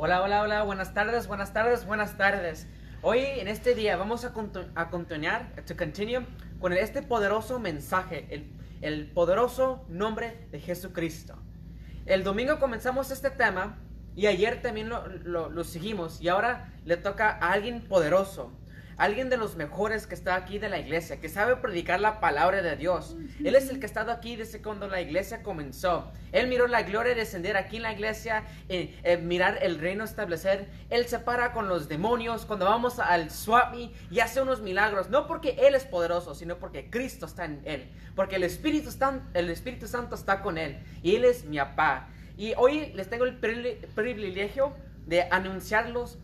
Hola, hola, hola, buenas tardes, buenas tardes, buenas tardes. Hoy en este día vamos a, continuar, to continue, con este poderoso mensaje, el, el poderoso nombre de Jesucristo. El domingo comenzamos este tema y ayer también lo, lo seguimos y ahora le toca a alguien poderoso alguien de los mejores que está aquí de la iglesia, que sabe predicar la palabra de Dios. Él es el que ha estado aquí desde cuando la iglesia comenzó. Él miró la gloria descender aquí en la iglesia, eh, eh, mirar el reino establecer. Él se para con los demonios cuando vamos al Swami y hace unos milagros. No porque Él es poderoso, sino porque Cristo está en Él. Porque el Espíritu, está, el Espíritu Santo está con Él. Y Él es mi papá. Y hoy les tengo el privilegio de anunciarlos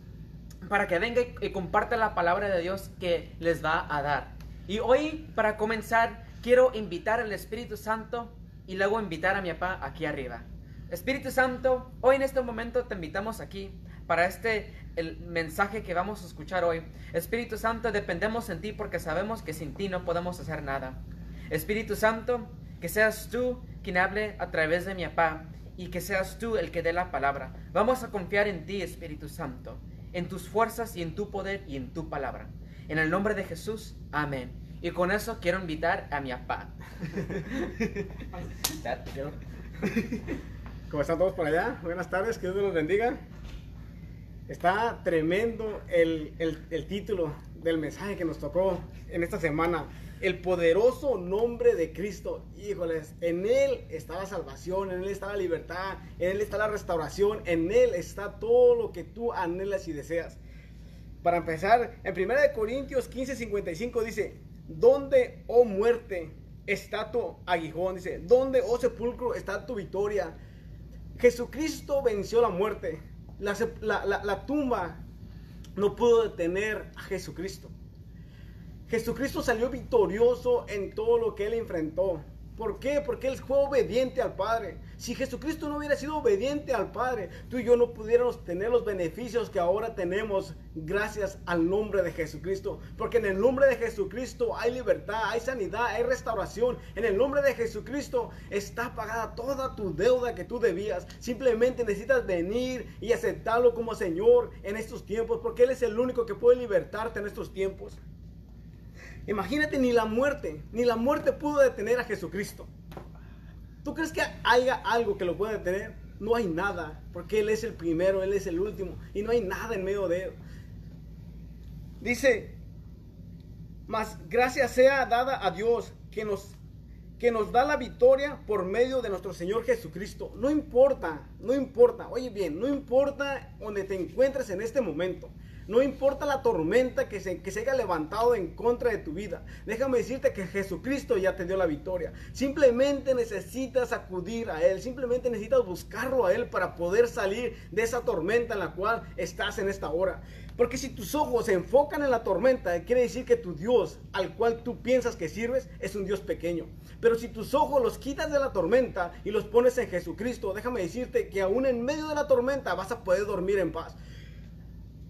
para que venga y comparta la palabra de Dios que les va a dar. Y hoy, para comenzar, quiero invitar al Espíritu Santo y luego invitar a mi papá aquí arriba. Espíritu Santo, hoy en este momento te invitamos aquí para este el mensaje que vamos a escuchar hoy. Espíritu Santo, dependemos en ti porque sabemos que sin ti no podemos hacer nada. Espíritu Santo, que seas tú quien hable a través de mi papá y que seas tú el que dé la palabra. Vamos a confiar en ti, Espíritu Santo en tus fuerzas y en tu poder y en tu palabra. En el nombre de Jesús, amén. Y con eso quiero invitar a mi papá. ¿Cómo están todos por allá? Buenas tardes, que Dios los bendiga. Está tremendo el, el título del mensaje que nos tocó en esta semana el poderoso nombre de Cristo. Híjoles, en Él está la salvación, en Él está la libertad, en Él está la restauración, en Él está todo lo que tú anhelas y deseas. Para empezar, en 1 Corintios 15, 55 dice, ¿dónde, oh muerte, está tu aguijón? Dice, ¿dónde, oh sepulcro, está tu victoria? Jesucristo venció la muerte. La, la tumba no pudo detener a Jesucristo. Jesucristo salió victorioso en todo lo que él enfrentó. ¿Por qué? Porque él fue obediente al Padre. Si Jesucristo no hubiera sido obediente al Padre, tú y yo no pudiéramos tener los beneficios que ahora tenemos gracias al nombre de Jesucristo. Porque en el nombre de Jesucristo hay libertad, hay sanidad, hay restauración. En el nombre de Jesucristo está pagada toda tu deuda que tú debías. Simplemente necesitas venir y aceptarlo como Señor en estos tiempos, porque Él es el único que puede libertarte en estos tiempos. Imagínate, ni la muerte, ni la muerte pudo detener a Jesucristo. ¿Tú crees que haya algo que lo pueda detener? No hay nada, porque Él es el primero, Él es el último, y no hay nada en medio de Él. Dice, mas gracias sea dada a Dios que nos, que nos da la victoria por medio de nuestro Señor Jesucristo. No importa, no importa, oye bien, no importa donde te encuentres en este momento. No importa la tormenta que se, que se haya levantado en contra de tu vida. Déjame decirte que Jesucristo ya te dio la victoria. Simplemente necesitas acudir a Él. Simplemente necesitas buscarlo a Él para poder salir de esa tormenta en la cual estás en esta hora. Porque si tus ojos se enfocan en la tormenta, quiere decir que tu Dios al cual tú piensas que sirves es un Dios pequeño. Pero si tus ojos los quitas de la tormenta y los pones en Jesucristo, déjame decirte que aún en medio de la tormenta vas a poder dormir en paz.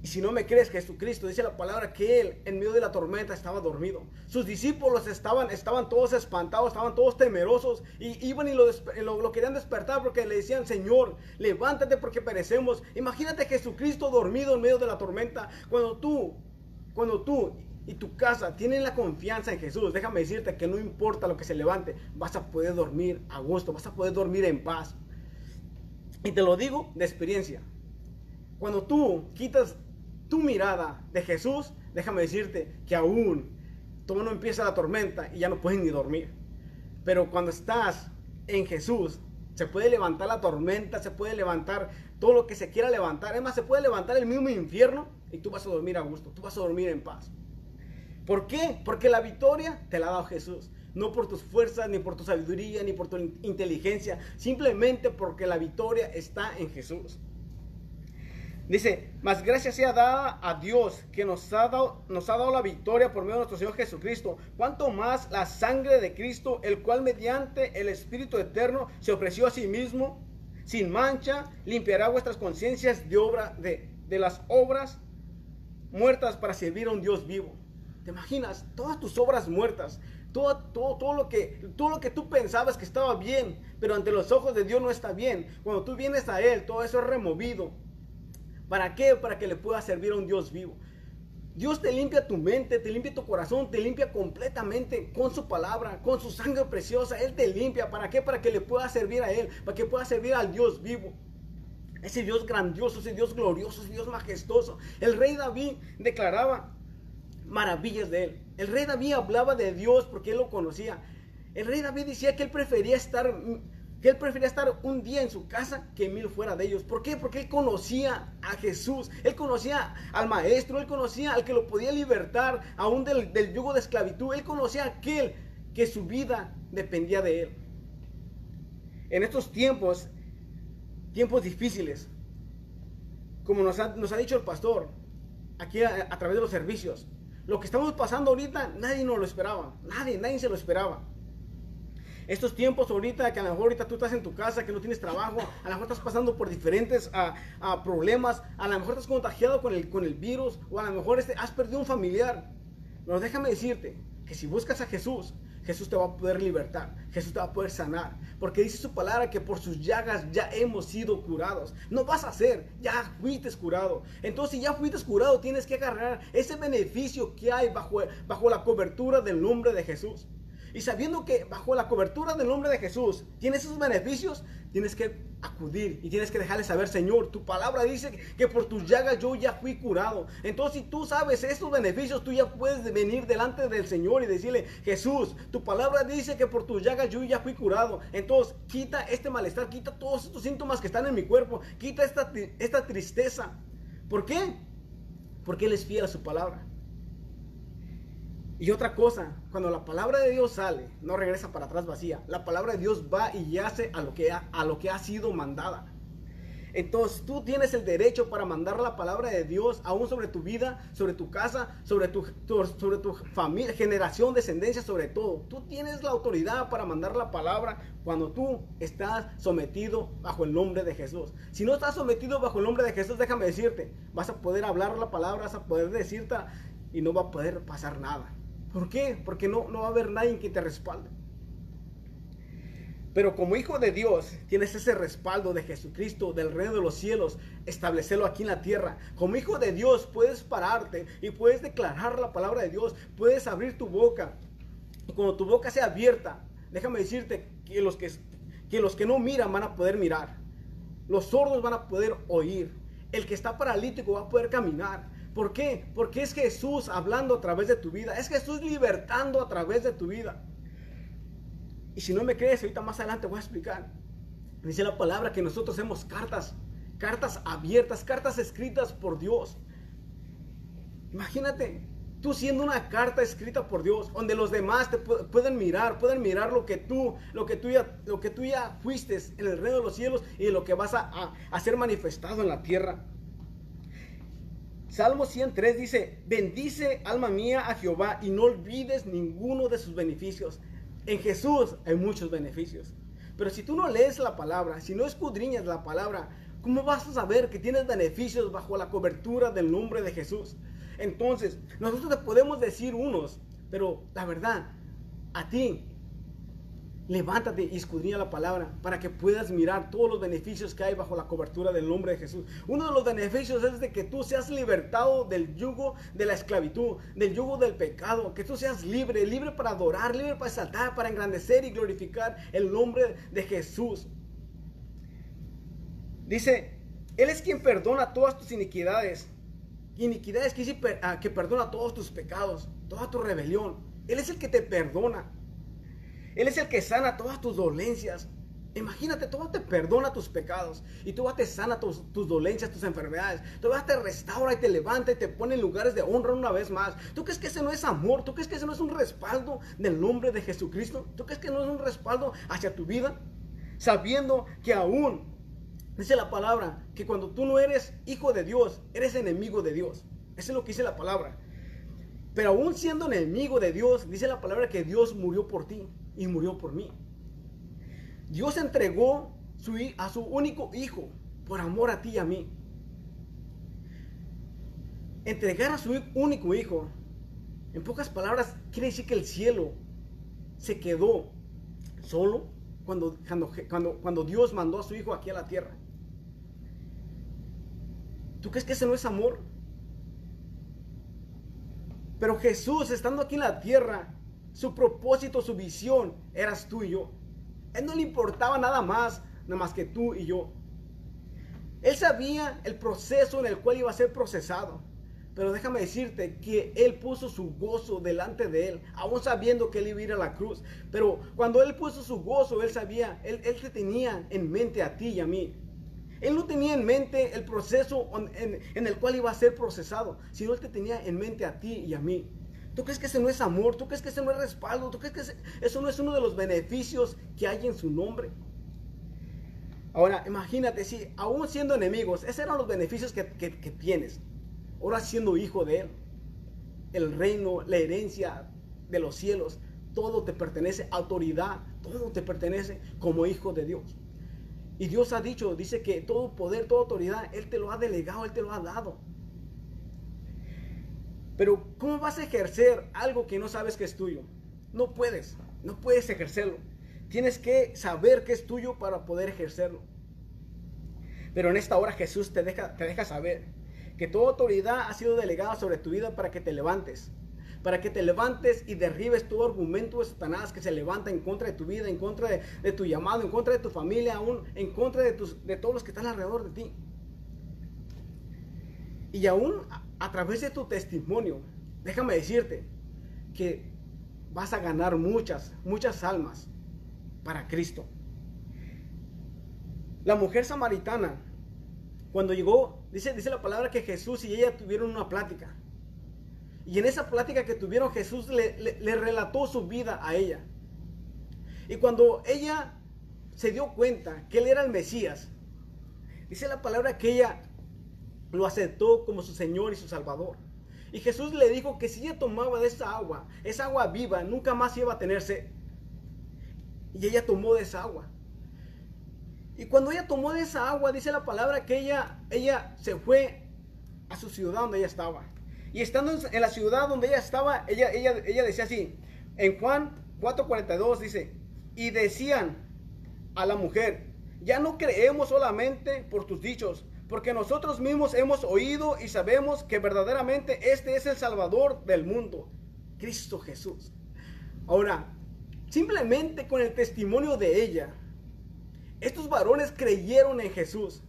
Y si no me crees, Jesucristo dice la palabra que él en medio de la tormenta estaba dormido. Sus discípulos estaban, estaban todos espantados, estaban todos temerosos y iban y lo, querían despertar porque le decían, Señor, levántate porque perecemos. Imagínate Jesucristo dormido en medio de la tormenta. Cuando tú, cuando tú y tu casa tienen la confianza en Jesús, déjame decirte que no importa lo que se levante, vas a poder dormir a gusto, vas a poder dormir en paz. Y te lo digo de experiencia. Cuando tú quitas tu mirada de Jesús, déjame decirte que aún todo no empieza la tormenta y ya no puedes ni dormir. Pero cuando estás en Jesús, se puede levantar la tormenta, se puede levantar todo lo que se quiera levantar. Es más, se puede levantar el mismo infierno y tú vas a dormir a gusto, tú vas a dormir en paz. ¿Por qué? Porque la victoria te la ha dado Jesús. No por tus fuerzas, ni por tu sabiduría, ni por tu inteligencia. Simplemente porque la victoria está en Jesús. Dice, más gracias sea dada a Dios que nos ha, dado, nos ha dado la victoria por medio de nuestro Señor Jesucristo. Cuanto más la sangre de Cristo, el cual mediante el Espíritu Eterno se ofreció a sí mismo, sin mancha, limpiará vuestras conciencias de obra de, de las obras muertas para servir a un Dios vivo. ¿Te imaginas? Todas tus obras muertas, todo, todo, todo, lo que, todo lo que tú pensabas que estaba bien, pero ante los ojos de Dios no está bien. Cuando tú vienes a Él, todo eso es removido ¿Para qué? Para que le pueda servir a un Dios vivo. Dios te limpia tu mente, te limpia tu corazón, te limpia completamente con su palabra, con su sangre preciosa. Él te limpia. ¿Para qué? Para que le pueda servir a Él, para que pueda servir al Dios vivo. Ese Dios grandioso, ese Dios glorioso, ese Dios majestuoso. El rey David declaraba maravillas de Él. El rey David hablaba de Dios porque Él lo conocía. El rey David decía que Él prefería estar que él prefería estar un día en su casa que mil fuera de ellos. ¿Por qué? Porque él conocía a Jesús, él conocía al maestro, él conocía al que lo podía libertar aún del, yugo de esclavitud, él conocía a aquel que su vida dependía de él. En estos tiempos, tiempos difíciles, como nos ha, dicho el pastor, aquí a, a través de los servicios, lo que estamos pasando ahorita, nadie nos lo esperaba, nadie, nadie se lo esperaba. Estos tiempos ahorita, que a lo mejor ahorita tú estás en tu casa, que no tienes trabajo, a lo mejor estás pasando por diferentes ah, ah, problemas, a lo mejor estás contagiado con el, con el virus, o a lo mejor este, has perdido un familiar. Pero déjame decirte que si buscas a Jesús, Jesús te va a poder libertar, Jesús te va a poder sanar, porque dice su palabra que por sus llagas ya hemos sido curados. No vas a ser, ya fuiste curado. Entonces, si ya fuiste curado, tienes que agarrar ese beneficio que hay bajo, bajo la cobertura del nombre de Jesús. Y sabiendo que bajo la cobertura del nombre de Jesús tienes esos beneficios, tienes que acudir y tienes que dejarle saber, Señor, tu palabra dice que por tus llagas yo ya fui curado. Entonces, si tú sabes estos beneficios, tú ya puedes venir delante del Señor y decirle, Jesús, tu palabra dice que por tus llagas yo ya fui curado. Entonces, quita este malestar, quita todos estos síntomas que están en mi cuerpo, quita esta, esta tristeza. ¿Por qué? Porque Él es fiel a su palabra. Y otra cosa, cuando la palabra de Dios sale, no regresa para atrás vacía. La palabra de Dios va y yace a lo que ha, a lo que ha sido mandada. Entonces tú tienes el derecho para mandar la palabra de Dios aún sobre tu vida, sobre tu casa, sobre tu, sobre tu familia, generación, descendencia, sobre todo. Tú tienes la autoridad para mandar la palabra cuando tú estás sometido bajo el nombre de Jesús. Si no estás sometido bajo el nombre de Jesús, déjame decirte, vas a poder hablar la palabra, vas a poder decirte y no va a poder pasar nada. ¿Por qué? Porque no, no va a haber nadie que te respalde. Pero como hijo de Dios, tienes ese respaldo de Jesucristo, del reino de los cielos, establecerlo aquí en la tierra. Como hijo de Dios, puedes pararte y puedes declarar la palabra de Dios, puedes abrir tu boca. Cuando tu boca sea abierta, déjame decirte que los que, que los que no miran van a poder mirar. Los sordos van a poder oír. El que está paralítico va a poder caminar. ¿Por qué? Porque es Jesús hablando a través de tu vida. Es Jesús libertando a través de tu vida. Y si no me crees, ahorita más adelante voy a explicar. Dice la palabra que nosotros hacemos cartas, cartas abiertas, cartas escritas por Dios. Imagínate, tú siendo una carta escrita por Dios, donde los demás te pueden mirar, pueden mirar lo que tú, lo que tú ya, lo que tú ya fuiste en el reino de los cielos y lo que vas a, a, a ser manifestado en la tierra. Salmo 103 dice, bendice alma mía a Jehová y no olvides ninguno de sus beneficios. En Jesús hay muchos beneficios. Pero si tú no lees la palabra, si no escudriñas la palabra, ¿cómo vas a saber que tienes beneficios bajo la cobertura del nombre de Jesús? Entonces, nosotros te podemos decir unos, pero la verdad, a ti Levántate y escudriña la palabra para que puedas mirar todos los beneficios que hay bajo la cobertura del nombre de Jesús. Uno de los beneficios es de que tú seas libertado del yugo de la esclavitud, del yugo del pecado, que tú seas libre, libre para adorar, libre para exaltar, para engrandecer y glorificar el nombre de Jesús. Dice, Él es quien perdona todas tus iniquidades. Iniquidades que, ah, que perdona todos tus pecados, toda tu rebelión. Él es el que te perdona. Él es el que sana todas tus dolencias. Imagínate, todo te perdona tus pecados y tú te sana tus, tus, dolencias, tus enfermedades. Tú te restaura y te levanta y te pone en lugares de honra una vez más. ¿Tú crees que ese no es amor? ¿Tú crees que ese no es un respaldo del nombre de Jesucristo? ¿Tú crees que no es un respaldo hacia tu vida? Sabiendo que aún, dice la palabra, que cuando tú no eres hijo de Dios, eres enemigo de Dios. Eso es lo que dice la palabra. Pero aún siendo enemigo de Dios, dice la palabra que Dios murió por ti y murió por mí. Dios entregó a su único hijo por amor a ti y a mí. Entregar a su único hijo, en pocas palabras, quiere decir que el cielo se quedó solo cuando, cuando, cuando Dios mandó a su hijo aquí a la tierra. ¿Tú crees que ese no es amor? Pero Jesús, estando aquí en la tierra, su propósito, su visión, eras tú y yo. Él no le importaba nada más, nada más que tú y yo. Él sabía el proceso en el cual iba a ser procesado. Pero déjame decirte que Él puso su gozo delante de Él, aún sabiendo que Él iba a ir a la cruz. Pero cuando Él puso su gozo, Él sabía, Él, él te tenía en mente a ti y a mí. Él no tenía en mente el proceso en, en, el cual iba a ser procesado, sino Él te tenía en mente a ti y a mí. ¿Tú crees que ese no es amor? ¿Tú crees que ese no es respaldo? ¿Tú crees que eso no es uno de los beneficios que hay en su nombre? Ahora, imagínate, si aún siendo enemigos, esos eran los beneficios que, que, tienes. Ahora siendo hijo de Él, el reino, la herencia de los cielos, todo te pertenece, autoridad, todo te pertenece como hijo de Dios. Y Dios ha dicho, dice que todo poder, toda autoridad, Él te lo ha delegado, Él te lo ha dado. Pero ¿cómo vas a ejercer algo que no sabes que es tuyo? No puedes, no puedes ejercerlo. Tienes que saber que es tuyo para poder ejercerlo. Pero en esta hora Jesús te deja, te deja saber que toda autoridad ha sido delegada sobre tu vida para que te levantes. Para que te levantes y derribes todo argumento de Satanás que se levanta en contra de tu vida, en contra de, tu llamado, en contra de tu familia, aún en contra de, tus, de todos los que están alrededor de ti. Y aún a través de tu testimonio, déjame decirte que vas a ganar muchas, muchas almas para Cristo. La mujer samaritana, cuando llegó, dice, dice la palabra que Jesús y ella tuvieron una plática. Y en esa plática que tuvieron, Jesús le, le relató su vida a ella. Y cuando ella se dio cuenta que él era el Mesías, dice la palabra que ella lo aceptó como su Señor y su Salvador. Y Jesús le dijo que si ella tomaba de esa agua, esa agua viva, nunca más iba a tener sed. Y ella tomó de esa agua. Y cuando ella tomó de esa agua, dice la palabra que ella, ella se fue a su ciudad donde ella estaba. Y estando en la ciudad donde ella estaba, ella, ella, ella decía así, en Juan 4:42 dice, y decían a la mujer, ya no creemos solamente por tus dichos, porque nosotros mismos hemos oído y sabemos que verdaderamente este es el Salvador del mundo, Cristo Jesús. Ahora, simplemente con el testimonio de ella, estos varones creyeron en Jesús,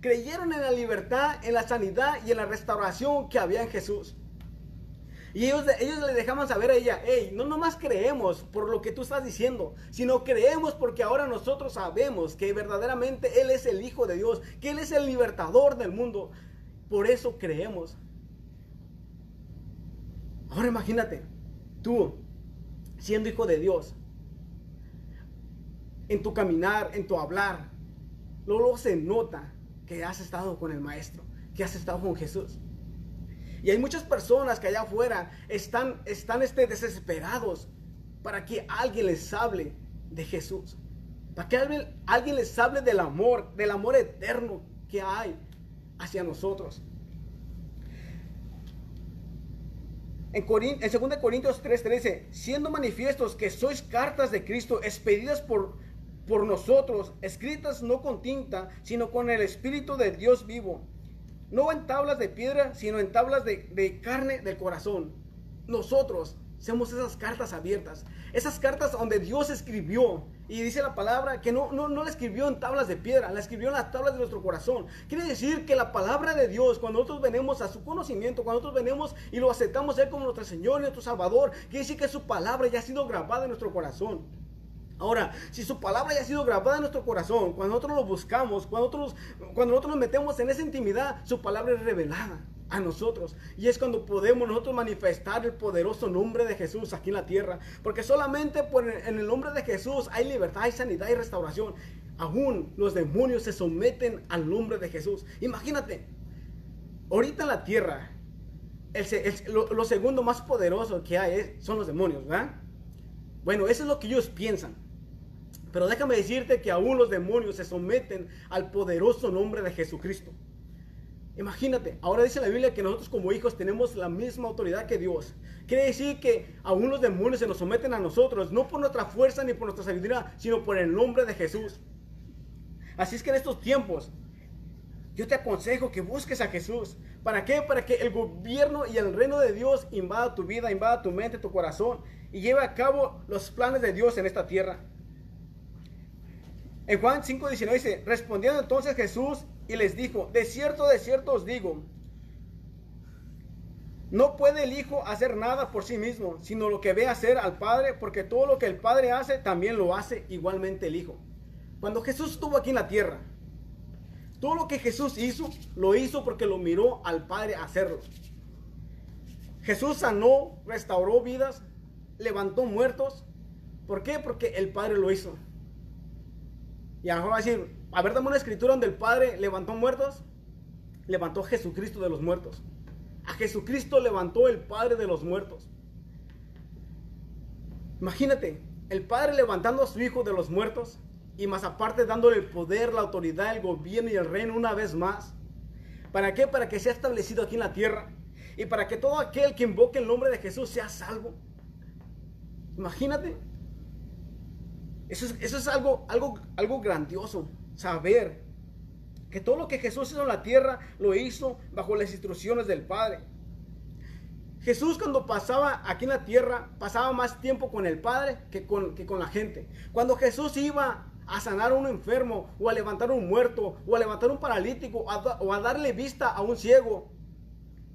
creyeron en la libertad, en la sanidad y en la restauración que había en Jesús. Y ellos, ellos le dejaban saber a ella, hey, no nomás creemos por lo que tú estás diciendo, sino creemos porque ahora nosotros sabemos que verdaderamente Él es el Hijo de Dios, que Él es el libertador del mundo. Por eso creemos. Ahora imagínate, tú siendo hijo de Dios, en tu caminar, en tu hablar, luego se nota que has estado con el Maestro, que has estado con Jesús. Y hay muchas personas que allá afuera están, están este, desesperados para que alguien les hable de Jesús. Para que alguien, alguien les hable del amor, del amor eterno que hay hacia nosotros. En, en 2 Corintios 3:13, siendo manifiestos que sois cartas de Cristo expedidas por, por nosotros, escritas no con tinta, sino con el Espíritu de Dios vivo no en tablas de piedra, sino en tablas de, carne del corazón. Nosotros somos esas cartas abiertas, esas cartas donde Dios escribió. Y dice la palabra que no, no, no la escribió en tablas de piedra, la escribió en las tablas de nuestro corazón. Quiere decir que la palabra de Dios, cuando nosotros venimos a su conocimiento, cuando nosotros venimos y lo aceptamos a Él como nuestro Señor y nuestro Salvador, quiere decir que su palabra ya ha sido grabada en nuestro corazón. Ahora, si su palabra ya ha sido grabada en nuestro corazón, cuando nosotros lo buscamos, cuando nosotros, cuando nosotros nos metemos en esa intimidad, su palabra es revelada a nosotros. Y es cuando podemos nosotros manifestar el poderoso nombre de Jesús aquí en la tierra. Porque solamente por en el nombre de Jesús hay libertad, hay sanidad y restauración. Aún los demonios se someten al nombre de Jesús. Imagínate, ahorita en la tierra, lo, segundo más poderoso que hay son los demonios, ¿verdad? Bueno, eso es lo que ellos piensan. Pero déjame decirte que aún los demonios se someten al poderoso nombre de Jesucristo. Imagínate, ahora dice la Biblia que nosotros como hijos tenemos la misma autoridad que Dios. Quiere decir que aún los demonios se nos someten a nosotros, no por nuestra fuerza ni por nuestra sabiduría, sino por el nombre de Jesús. Así es que en estos tiempos, yo te aconsejo que busques a Jesús. ¿Para qué? Para que el gobierno y el reino de Dios invada tu vida, invada tu mente, tu corazón y lleve a cabo los planes de Dios en esta tierra. En Juan 5:19 dice, respondiendo entonces Jesús y les dijo, de cierto, de cierto os digo, no puede el Hijo hacer nada por sí mismo, sino lo que ve hacer al Padre, porque todo lo que el Padre hace, también lo hace igualmente el Hijo. Cuando Jesús estuvo aquí en la tierra, todo lo que Jesús hizo, lo hizo porque lo miró al Padre hacerlo. Jesús sanó, restauró vidas, levantó muertos. ¿Por qué? Porque el Padre lo hizo. Y a lo mejor va a decir, a ver, dame una escritura donde el Padre levantó muertos. Levantó Jesucristo de los muertos. A Jesucristo levantó el Padre de los muertos. Imagínate, el Padre levantando a su Hijo de los muertos y más aparte dándole el poder, la autoridad, el gobierno y el reino una vez más. ¿Para qué? Para que sea establecido aquí en la tierra y para que todo aquel que invoque el nombre de Jesús sea salvo. Imagínate. Eso es, eso es algo, algo, algo grandioso, saber que todo lo que Jesús hizo en la tierra lo hizo bajo las instrucciones del Padre. Jesús cuando pasaba aquí en la tierra pasaba más tiempo con el Padre que con, que con la gente. Cuando Jesús iba a sanar a un enfermo o a levantar a un muerto o a levantar a un paralítico o a darle vista a un ciego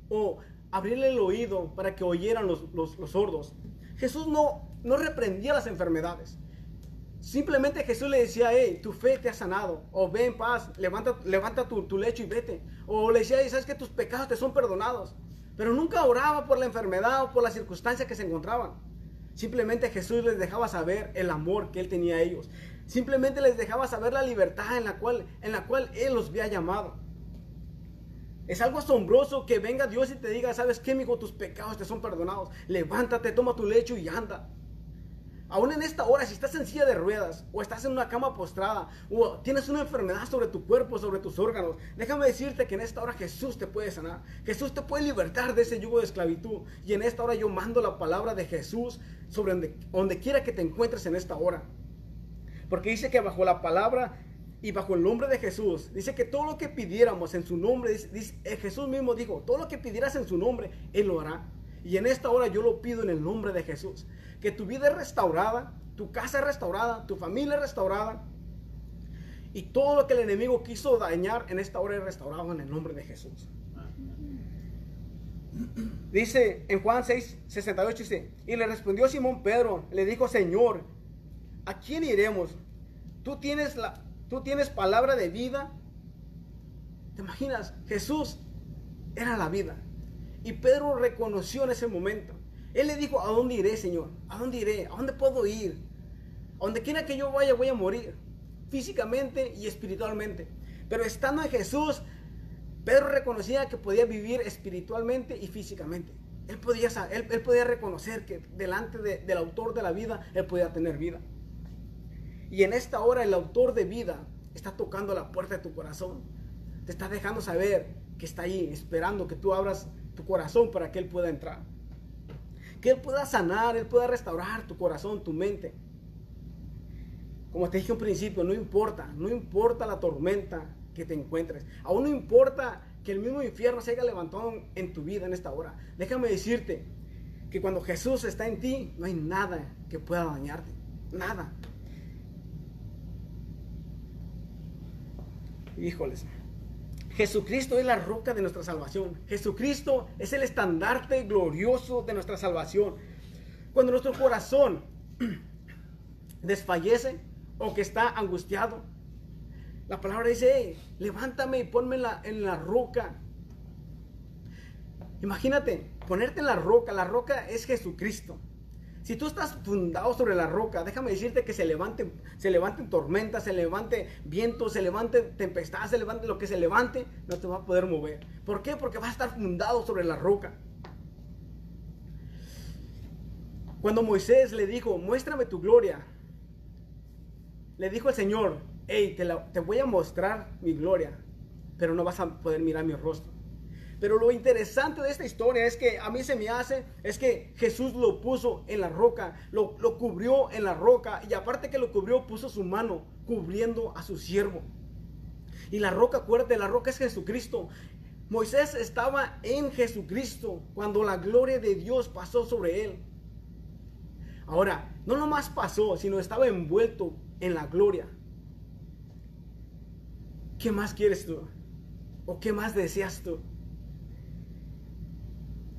o abrirle el oído para que oyeran los, los, sordos. Jesús no, no reprendía las enfermedades. Simplemente Jesús le decía, hey, tu fe te ha sanado. O ven en paz, levanta, levanta tu, tu, lecho y vete. O le decía, sabes que tus pecados te son perdonados. Pero nunca oraba por la enfermedad o por la circunstancia que se encontraban. Simplemente Jesús les dejaba saber el amor que Él tenía a ellos. Simplemente les dejaba saber la libertad en la cual, en la cual Él los había llamado. Es algo asombroso que venga Dios y te diga, ¿sabes qué, amigo? Tus pecados te son perdonados. Levántate, toma tu lecho y anda. Aún en esta hora, si estás en silla de ruedas, o estás en una cama postrada, o tienes una enfermedad sobre tu cuerpo, sobre tus órganos, déjame decirte que en esta hora Jesús te puede sanar. Jesús te puede libertar de ese yugo de esclavitud. Y en esta hora yo mando la palabra de Jesús sobre donde, quiera que te encuentres en esta hora. Porque dice que bajo la palabra y bajo el nombre de Jesús, dice que todo lo que pidiéramos en su nombre, dice, eh, Jesús mismo dijo, todo lo que pidieras en su nombre, Él lo hará. Y en esta hora yo lo pido en el nombre de Jesús. Que tu vida es restaurada, tu casa es restaurada, tu familia es restaurada. Y todo lo que el enemigo quiso dañar en esta hora es restaurado en el nombre de Jesús. Dice en Juan 6, 68, dice, y le respondió Simón Pedro, le dijo, Señor, ¿a quién iremos? Tú tienes, la, tú tienes palabra de vida. ¿Te imaginas? Jesús era la vida. Y Pedro reconoció en ese momento. Él le dijo, ¿a dónde iré, Señor? ¿A dónde iré? ¿A dónde puedo ir? A donde quiera que yo vaya, voy a morir. Físicamente y espiritualmente. Pero estando en Jesús, Pedro reconocía que podía vivir espiritualmente y físicamente. Él podía, él, él podía reconocer que delante del autor de la vida, él podía tener vida. Y en esta hora el autor de vida está tocando la puerta de tu corazón. Te está dejando saber que está ahí, esperando que tú abras tu corazón para que Él pueda entrar. Que Él pueda sanar, Él pueda restaurar tu corazón, tu mente. Como te dije un principio, no importa, no importa la tormenta que te encuentres. Aún no importa que el mismo infierno se haya levantado en tu vida en esta hora. Déjame decirte que cuando Jesús está en ti, no hay nada que pueda dañarte. Nada. Híjoles. Jesucristo es la roca de nuestra salvación. Jesucristo es el estandarte glorioso de nuestra salvación. Cuando nuestro corazón desfallece o que está angustiado, la palabra dice, levántame y ponme en la, en la roca. Imagínate, ponerte en la roca. La roca es Jesucristo. Si tú estás fundado sobre la roca, déjame decirte que se levanten, se tormentas, se levante viento, se levante tempestad, se levante lo que se levante, no te va a poder mover. ¿Por qué? Porque vas a estar fundado sobre la roca. Cuando Moisés le dijo, muéstrame tu gloria, le dijo el Señor, hey, te voy a mostrar mi gloria, pero no vas a poder mirar mi rostro. Pero lo interesante de esta historia es que a mí se me hace, es que Jesús lo puso en la roca, lo, lo cubrió en la roca y aparte que lo cubrió, puso su mano cubriendo a su siervo. Y la roca, acuérdate, la roca es Jesucristo. Moisés estaba en Jesucristo cuando la gloria de Dios pasó sobre él. Ahora, no nomás pasó, sino estaba envuelto en la gloria. ¿Qué más quieres tú? ¿O qué más deseas tú?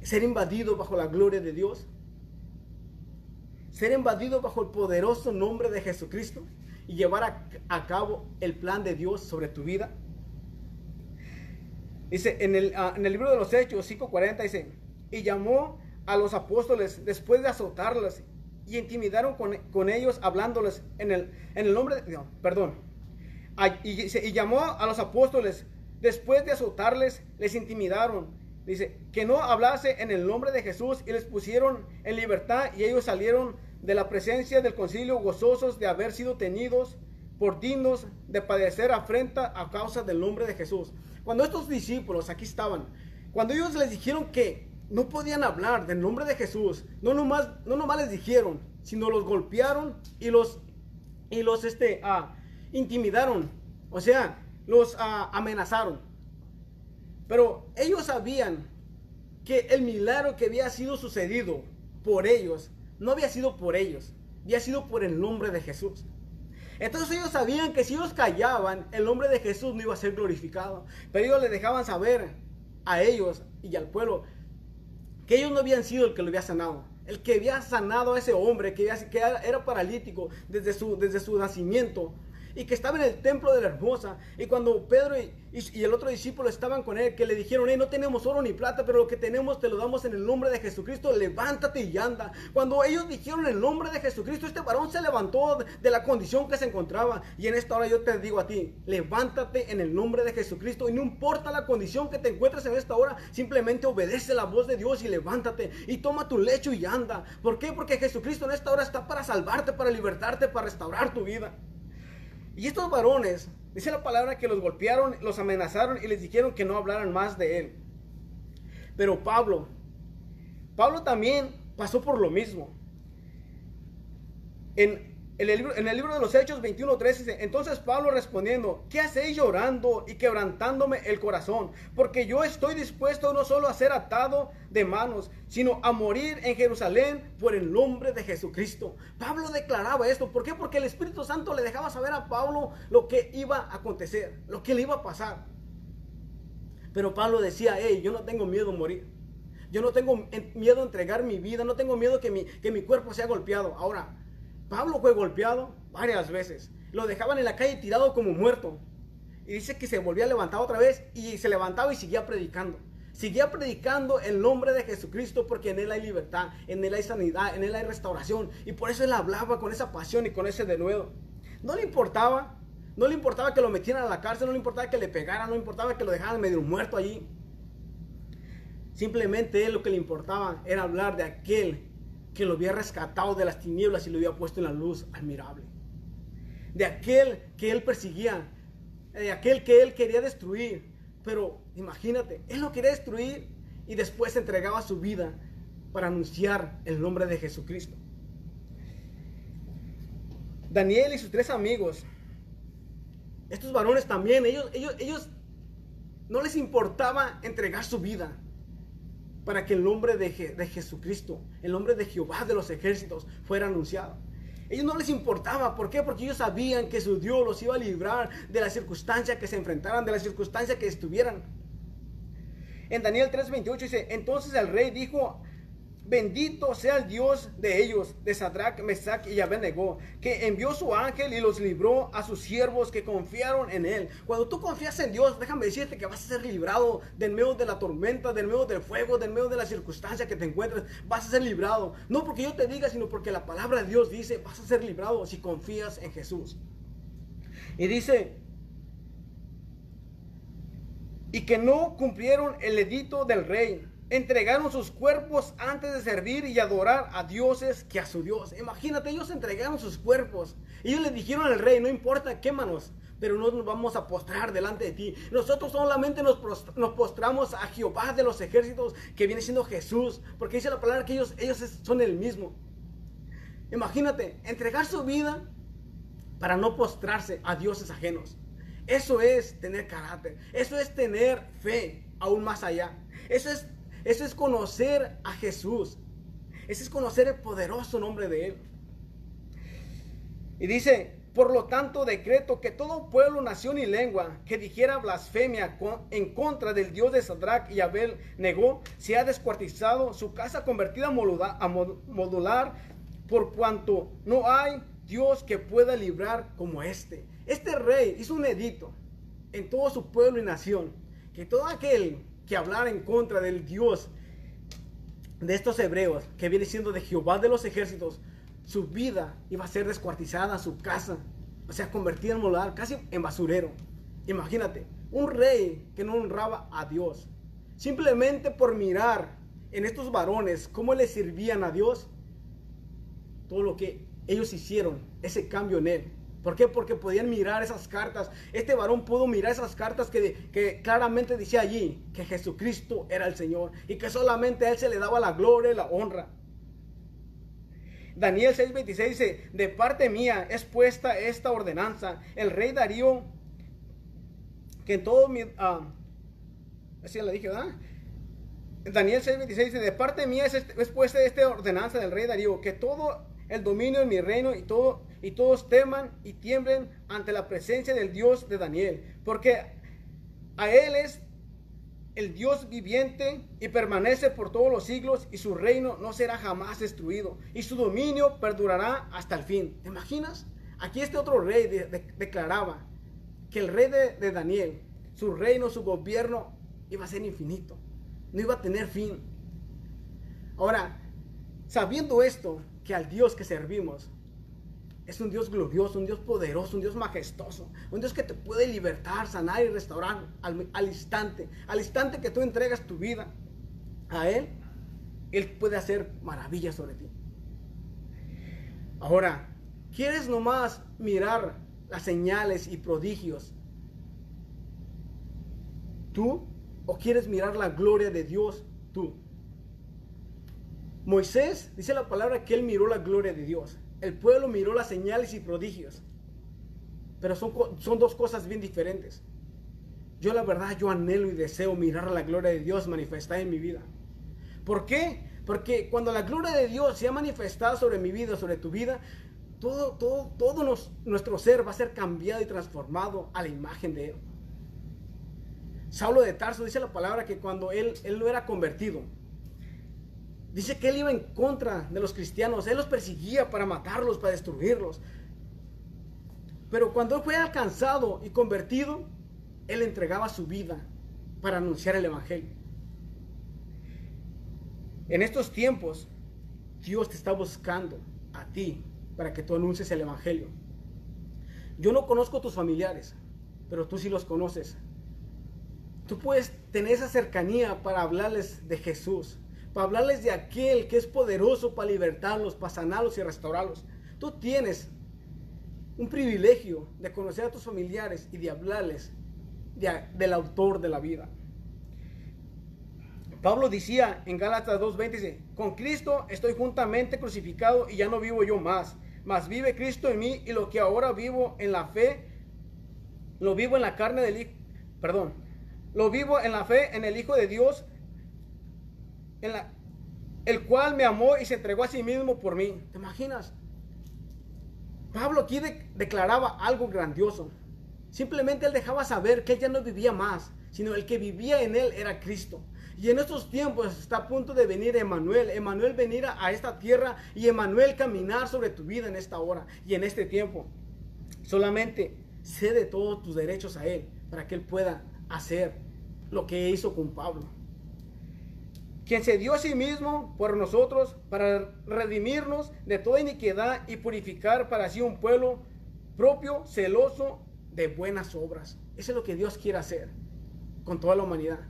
¿Ser invadido bajo la gloria de Dios? ¿Ser invadido bajo el poderoso nombre de Jesucristo? ¿Y llevar a, cabo el plan de Dios sobre tu vida? Dice en el, ah, en el libro de los Hechos 5.40 dice, y llamó a los apóstoles después de azotarlos y intimidaron con, ellos hablándoles en el, en el nombre de, perdón, y, y llamó a los apóstoles después de azotarles, les intimidaron. Dice, que no hablase en el nombre de Jesús y les pusieron en libertad y ellos salieron de la presencia del concilio gozosos de haber sido tenidos por dignos de padecer afrenta a causa del nombre de Jesús. Cuando estos discípulos aquí estaban, cuando ellos les dijeron que no podían hablar del nombre de Jesús, no nomás, no nomás les dijeron, sino los golpearon y los, y los este, ah, intimidaron, o sea, los ah, amenazaron. Pero ellos sabían que el milagro que había sido sucedido por ellos, no había sido por ellos, había sido por el nombre de Jesús. Entonces ellos sabían que si ellos callaban, el nombre de Jesús no iba a ser glorificado. Pero ellos le dejaban saber a ellos y al pueblo que ellos no habían sido el que lo había sanado. El que había sanado a ese hombre que, era paralítico desde su, desde su nacimiento y que estaba en el templo de la hermosa. Y cuando Pedro y, el otro discípulo estaban con él, que le dijeron, hey, no tenemos oro ni plata, pero lo que tenemos te lo damos en el nombre de Jesucristo, levántate y anda. Cuando ellos dijeron el nombre de Jesucristo, este varón se levantó de la condición que se encontraba. Y en esta hora yo te digo a ti, levántate en el nombre de Jesucristo y no importa la condición que te encuentres en esta hora, simplemente obedece la voz de Dios y levántate y toma tu lecho y anda. ¿Por qué? Porque Jesucristo en esta hora está para salvarte, para libertarte, para restaurar tu vida. Y estos varones, dice la palabra que los golpearon, los amenazaron y les dijeron que no hablaran más de él. Pero Pablo, Pablo también pasó por lo mismo. En en el, libro, de los Hechos 21.3 dice, entonces Pablo respondiendo, ¿qué hacéis llorando y quebrantándome el corazón? Porque yo estoy dispuesto no solo a ser atado de manos, sino a morir en Jerusalén por el nombre de Jesucristo. Pablo declaraba esto. ¿Por qué? Porque el Espíritu Santo le dejaba saber a Pablo lo que iba a acontecer, lo que le iba a pasar. Pero Pablo decía, hey, yo no tengo miedo a morir. Yo no tengo miedo a entregar mi vida, no tengo miedo que mi, que mi cuerpo sea golpeado. Ahora, Pablo fue golpeado varias veces. Lo dejaban en la calle tirado como muerto. Y dice que se volvía a levantar otra vez y se levantaba y seguía predicando. Seguía predicando el nombre de Jesucristo porque en Él hay libertad, en Él hay sanidad, en Él hay restauración. Y por eso Él hablaba con esa pasión y con ese denuedo. No le importaba, no le importaba que lo metieran a la cárcel, no le importaba que le pegaran, no le importaba que lo dejaran medio muerto allí. Simplemente Él lo que le importaba era hablar de aquel que lo había rescatado de las tinieblas y lo había puesto en la luz admirable. De aquel que él perseguía, de aquel que él quería destruir. Pero imagínate, él lo quería destruir y después entregaba su vida para anunciar el nombre de Jesucristo. Daniel y sus tres amigos, estos varones también, ellos, ellos, ellos no les importaba entregar su vida para que el nombre de, Jesucristo, el nombre de Jehová de los ejércitos fuera anunciado. Ellos no les importaba, ¿por qué? Porque ellos sabían que su Dios los iba a librar de la circunstancia que se enfrentaran, de la circunstancia que estuvieran. En Daniel 3:28 dice, entonces el rey dijo Bendito sea el Dios de ellos, de Sadrach, Mesach y Abednego, que envió su ángel y los libró a sus siervos que confiaron en él. Cuando tú confías en Dios, déjame decirte que vas a ser librado del medio de la tormenta, del medio del fuego, del medio de la circunstancia que te encuentres. Vas a ser librado. No porque yo te diga, sino porque la palabra de Dios dice, vas a ser librado si confías en Jesús. Y dice, y que no cumplieron el edito del rey entregaron sus cuerpos antes de servir y adorar a dioses que a su Dios. Imagínate, ellos entregaron sus cuerpos. Ellos le dijeron al rey, no importa, quémanos, pero no nos vamos a postrar delante de ti. Nosotros solamente nos, postramos a Jehová de los ejércitos, que viene siendo Jesús, porque dice la palabra que ellos, ellos son el mismo. Imagínate, entregar su vida para no postrarse a dioses ajenos. Eso es tener carácter. Eso es tener fe aún más allá. Eso es, eso es conocer a Jesús. Eso es conocer el poderoso nombre de Él. Y dice, por lo tanto decreto que todo pueblo, nación y lengua que dijera blasfemia en contra del Dios de Sadrach y Abel negó, se ha descuartizado, su casa convertida a modular, por cuanto no hay Dios que pueda librar como este. Este rey hizo un edicto en todo su pueblo y nación, que todo aquel que hablara en contra del Dios de estos hebreos, que viene siendo de Jehová de los ejércitos, su vida iba a ser descuartizada, su casa, o sea, convertida en molar, casi en basurero. Imagínate, un rey que no honraba a Dios, simplemente por mirar en estos varones cómo le servían a Dios, todo lo que ellos hicieron, ese cambio en él, ¿Por qué? Porque podían mirar esas cartas. Este varón pudo mirar esas cartas que, que, claramente decía allí que Jesucristo era el Señor y que solamente a Él se le daba la gloria y la honra. Daniel 6:26 dice, de parte mía es puesta esta ordenanza. El rey Darío, que en todo mi... Ah, así la dije, ¿verdad? Daniel 6:26 dice, de parte mía es, es puesta esta ordenanza del rey Darío, que todo el dominio de mi reino y todo y todos teman y tiemblen ante la presencia del Dios de Daniel, porque a él es el Dios viviente y permanece por todos los siglos y su reino no será jamás destruido y su dominio perdurará hasta el fin. ¿Te imaginas? Aquí este otro rey declaraba que el rey de, de Daniel, su reino, su gobierno iba a ser infinito, no iba a tener fin. Ahora, sabiendo esto, que al Dios que servimos es un Dios glorioso, un Dios poderoso, un Dios majestuoso, un Dios que te puede libertar, sanar y restaurar al, instante. Al instante que tú entregas tu vida a Él, Él puede hacer maravillas sobre ti. Ahora, ¿quieres nomás mirar las señales y prodigios? ¿Tú? ¿O quieres mirar la gloria de Dios? Tú. Moisés dice la palabra que él miró la gloria de Dios. El pueblo miró las señales y prodigios. Pero son, son dos cosas bien diferentes. Yo la verdad, yo anhelo y deseo mirar la gloria de Dios manifestada en mi vida. ¿Por qué? Porque cuando la gloria de Dios se ha manifestado sobre mi vida, sobre tu vida, todo, todo, todo nuestro ser va a ser cambiado y transformado a la imagen de Él. Saulo de Tarso dice la palabra que cuando él, él no era convertido, Dice que él iba en contra de los cristianos, él los perseguía para matarlos, para destruirlos. Pero cuando él fue alcanzado y convertido, él entregaba su vida para anunciar el Evangelio. En estos tiempos, Dios te está buscando a ti para que tú anuncies el Evangelio. Yo no conozco tus familiares, pero tú sí los conoces. Tú puedes tener esa cercanía para hablarles de Jesús para hablarles de aquel que es poderoso para libertarlos, para sanarlos y restaurarlos. Tú tienes un privilegio de conocer a tus familiares y de hablarles del autor de la vida. Pablo decía en Gálatas 2.20, dice, con Cristo estoy juntamente crucificado y ya no vivo yo más, mas vive Cristo en mí y lo que ahora vivo en la fe, lo vivo en la carne del Hijo, perdón, lo vivo en la fe en el Hijo de Dios, el cual me amó y se entregó a sí mismo por mí. ¿Te imaginas? Pablo aquí declaraba algo grandioso. Simplemente él dejaba saber que él ya no vivía más, sino el que vivía en él era Cristo. Y en estos tiempos está a punto de venir Emanuel, Emanuel venir a esta tierra y Emanuel caminar sobre tu vida en esta hora y en este tiempo. Solamente cede todos tus derechos a él para que él pueda hacer lo que hizo con Pablo quien se dio a sí mismo por nosotros para redimirnos de toda iniquidad y purificar para sí un pueblo propio, celoso de buenas obras. Eso es lo que Dios quiere hacer con toda la humanidad.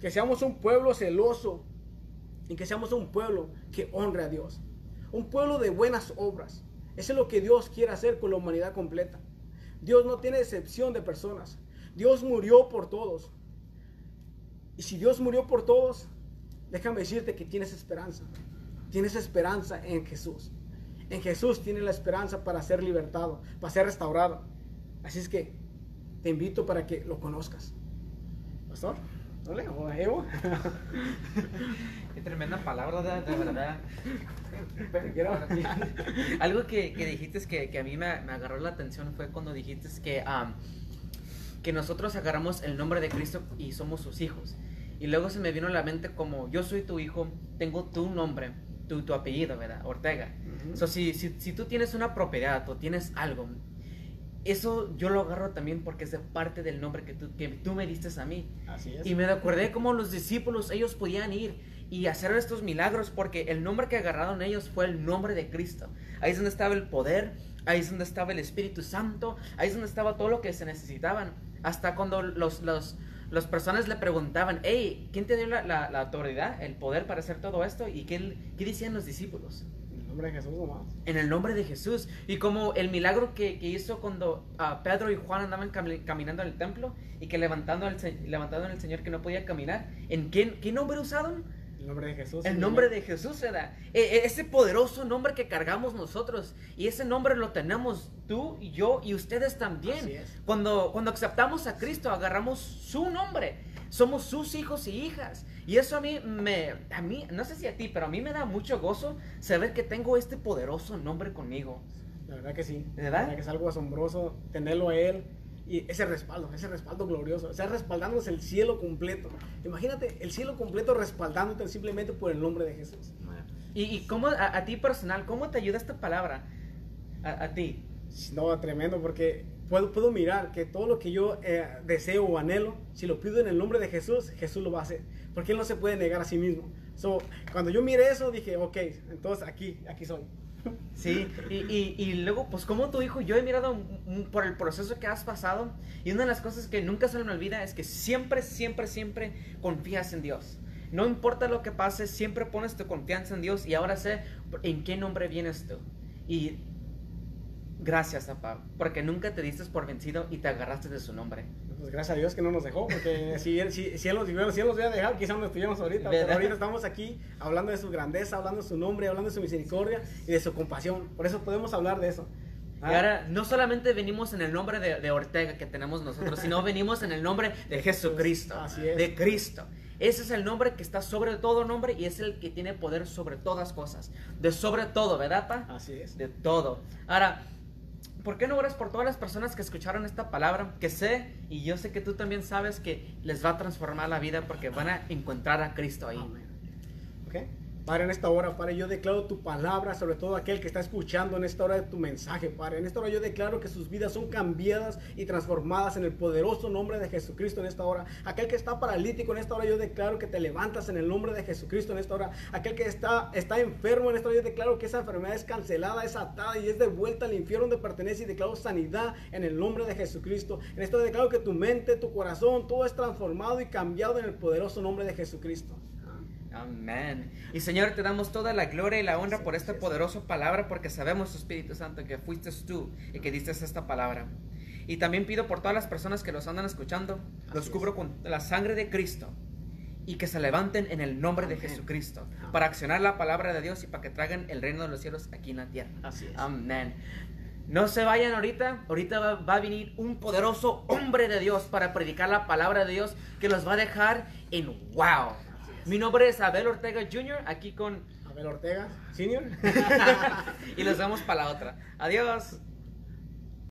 Que seamos un pueblo celoso y que seamos un pueblo que honre a Dios. Un pueblo de buenas obras. Eso es lo que Dios quiere hacer con la humanidad completa. Dios no tiene excepción de personas. Dios murió por todos. Y si Dios murió por todos, déjame decirte que tienes esperanza. Tienes esperanza en Jesús. En Jesús tienes la esperanza para ser libertado, para ser restaurado. Así es que te invito para que lo conozcas. Pastor, ¿no le? Qué tremenda palabra, de, verdad. Pero quiero- Algo que, que dijiste que, que a mí me, me agarró la atención fue cuando dijiste que, am, que nosotros agarramos el nombre de Cristo y somos sus hijos. Y luego se me vino a la mente como yo soy tu hijo, tengo tu nombre, tu, tu apellido, ¿verdad? Ortega. So, si, si, si tú tienes una propiedad o tienes algo, eso yo lo agarro también porque es de parte del nombre que tú, que tú me diste a mí. Así es. Y me acordé cómo los discípulos, ellos podían ir y hacer estos milagros porque el nombre que agarraron ellos fue el nombre de Cristo. Ahí es donde estaba el poder, ahí es donde estaba el Espíritu Santo, ahí es donde estaba todo lo que se necesitaban. Hasta cuando los, los, las personas le preguntaban, hey, ¿quién te dio la, la- la autoridad, el poder para hacer todo esto? ¿Y qué, qué decían los discípulos? En el nombre de Jesús nomás. En el nombre de Jesús. Y como el milagro que, que hizo cuando ah, Pedro y Juan andaban cami- caminando al templo y que levantando al, se- levantando al Señor que no podía caminar, ¿en qué, qué nombre usaron? El nombre de Jesús. El nombre de Jesús, ¿verdad? E- e- ese poderoso nombre que cargamos nosotros. Y ese nombre lo tenemos tú y yo y ustedes también. Así es. Cuando, cuando aceptamos a Cristo, agarramos su nombre. Somos sus hijos y hijas. Y eso a mí me, a mí, no sé si a ti, pero a mí me da mucho gozo saber que tengo este poderoso nombre conmigo. La verdad que sí. ¿Verdad? La verdad que es algo asombroso tenerlo a Él y ese respaldo, ese respaldo glorioso. O sea, respaldándonos el cielo completo. Imagínate el cielo completo respaldándote simplemente por el nombre de Jesús. Y, y cómo, a, a ti personal, ¿cómo te ayuda esta palabra? A, a ti. No, tremendo, porque puedo, puedo mirar que todo lo que yo eh, deseo o anhelo, si lo pido en el nombre de Jesús, Jesús lo va a hacer. Porque Él no se puede negar a sí mismo. So, cuando yo miré eso, dije, ok, entonces aquí, aquí soy. Sí, y, y, y luego, pues como tu hijo, yo he mirado por el proceso que has pasado y una de las cosas que nunca se me olvida es que siempre, siempre, siempre confías en Dios. No importa lo que pase, siempre pones tu confianza en Dios y ahora sé en qué nombre vienes tú. Y gracias, papá, porque nunca te diste por vencido y te agarraste de su nombre. Pues gracias a Dios que no nos dejó, porque si, él- si, si, él, nos, si él nos hubiera dejado, quizás no estuviéramos ahorita. ¿Verdad? Pero ahorita estamos aquí hablando de su grandeza, hablando de su nombre, hablando de su misericordia y de su compasión. Por eso podemos hablar de eso. Y ahora no solamente venimos en el nombre de, de Ortega que tenemos nosotros, sino venimos en el nombre de Jesucristo, Así es. de Cristo. Ese es el nombre que está sobre todo nombre y es el que tiene poder sobre todas cosas. De sobre todo, ¿verdad, pa? Así es. De todo. Ahora, ¿por qué no oras por todas las personas que escucharon esta palabra? Que sé, y yo sé que tú también sabes que les va a transformar la vida porque van a encontrar a Cristo ahí. Amén. Padre, en esta hora, Padre, yo declaro tu palabra, sobre todo aquel que está escuchando en esta hora de tu mensaje, Padre. En esta hora yo declaro que sus vidas son cambiadas y transformadas en el poderoso nombre de Jesucristo en esta hora. Aquel que está paralítico en esta hora, yo declaro que te levantas en el nombre de Jesucristo en esta hora. Aquel que está, está enfermo en esta hora, yo declaro que esa enfermedad es cancelada, es atada y es de vuelta al infierno donde pertenece y declaro sanidad en el nombre de Jesucristo. En esta hora declaro que tu mente, tu corazón, todo es transformado y cambiado en el poderoso nombre de Jesucristo. Amén. Y Señor, te damos toda la gloria y la honra por esta poderosa palabra, porque sabemos, Espíritu Santo, que fuiste tú y que diste esta palabra. Y también pido por todas las personas que los andan escuchando, los cubro es. con la sangre de Cristo y que se levanten en el nombre de. Jesucristo Amén. para accionar la palabra de Dios y para que traigan el reino de los cielos aquí en la tierra. Así es. Amén. No se vayan ahorita, ahorita va, va a venir un poderoso hombre de Dios para predicar la palabra de Dios que los va a dejar en wow. Mi nombre es Abel Ortega Jr., aquí con... Abel Ortega, senior. y los vemos para la otra. Adiós.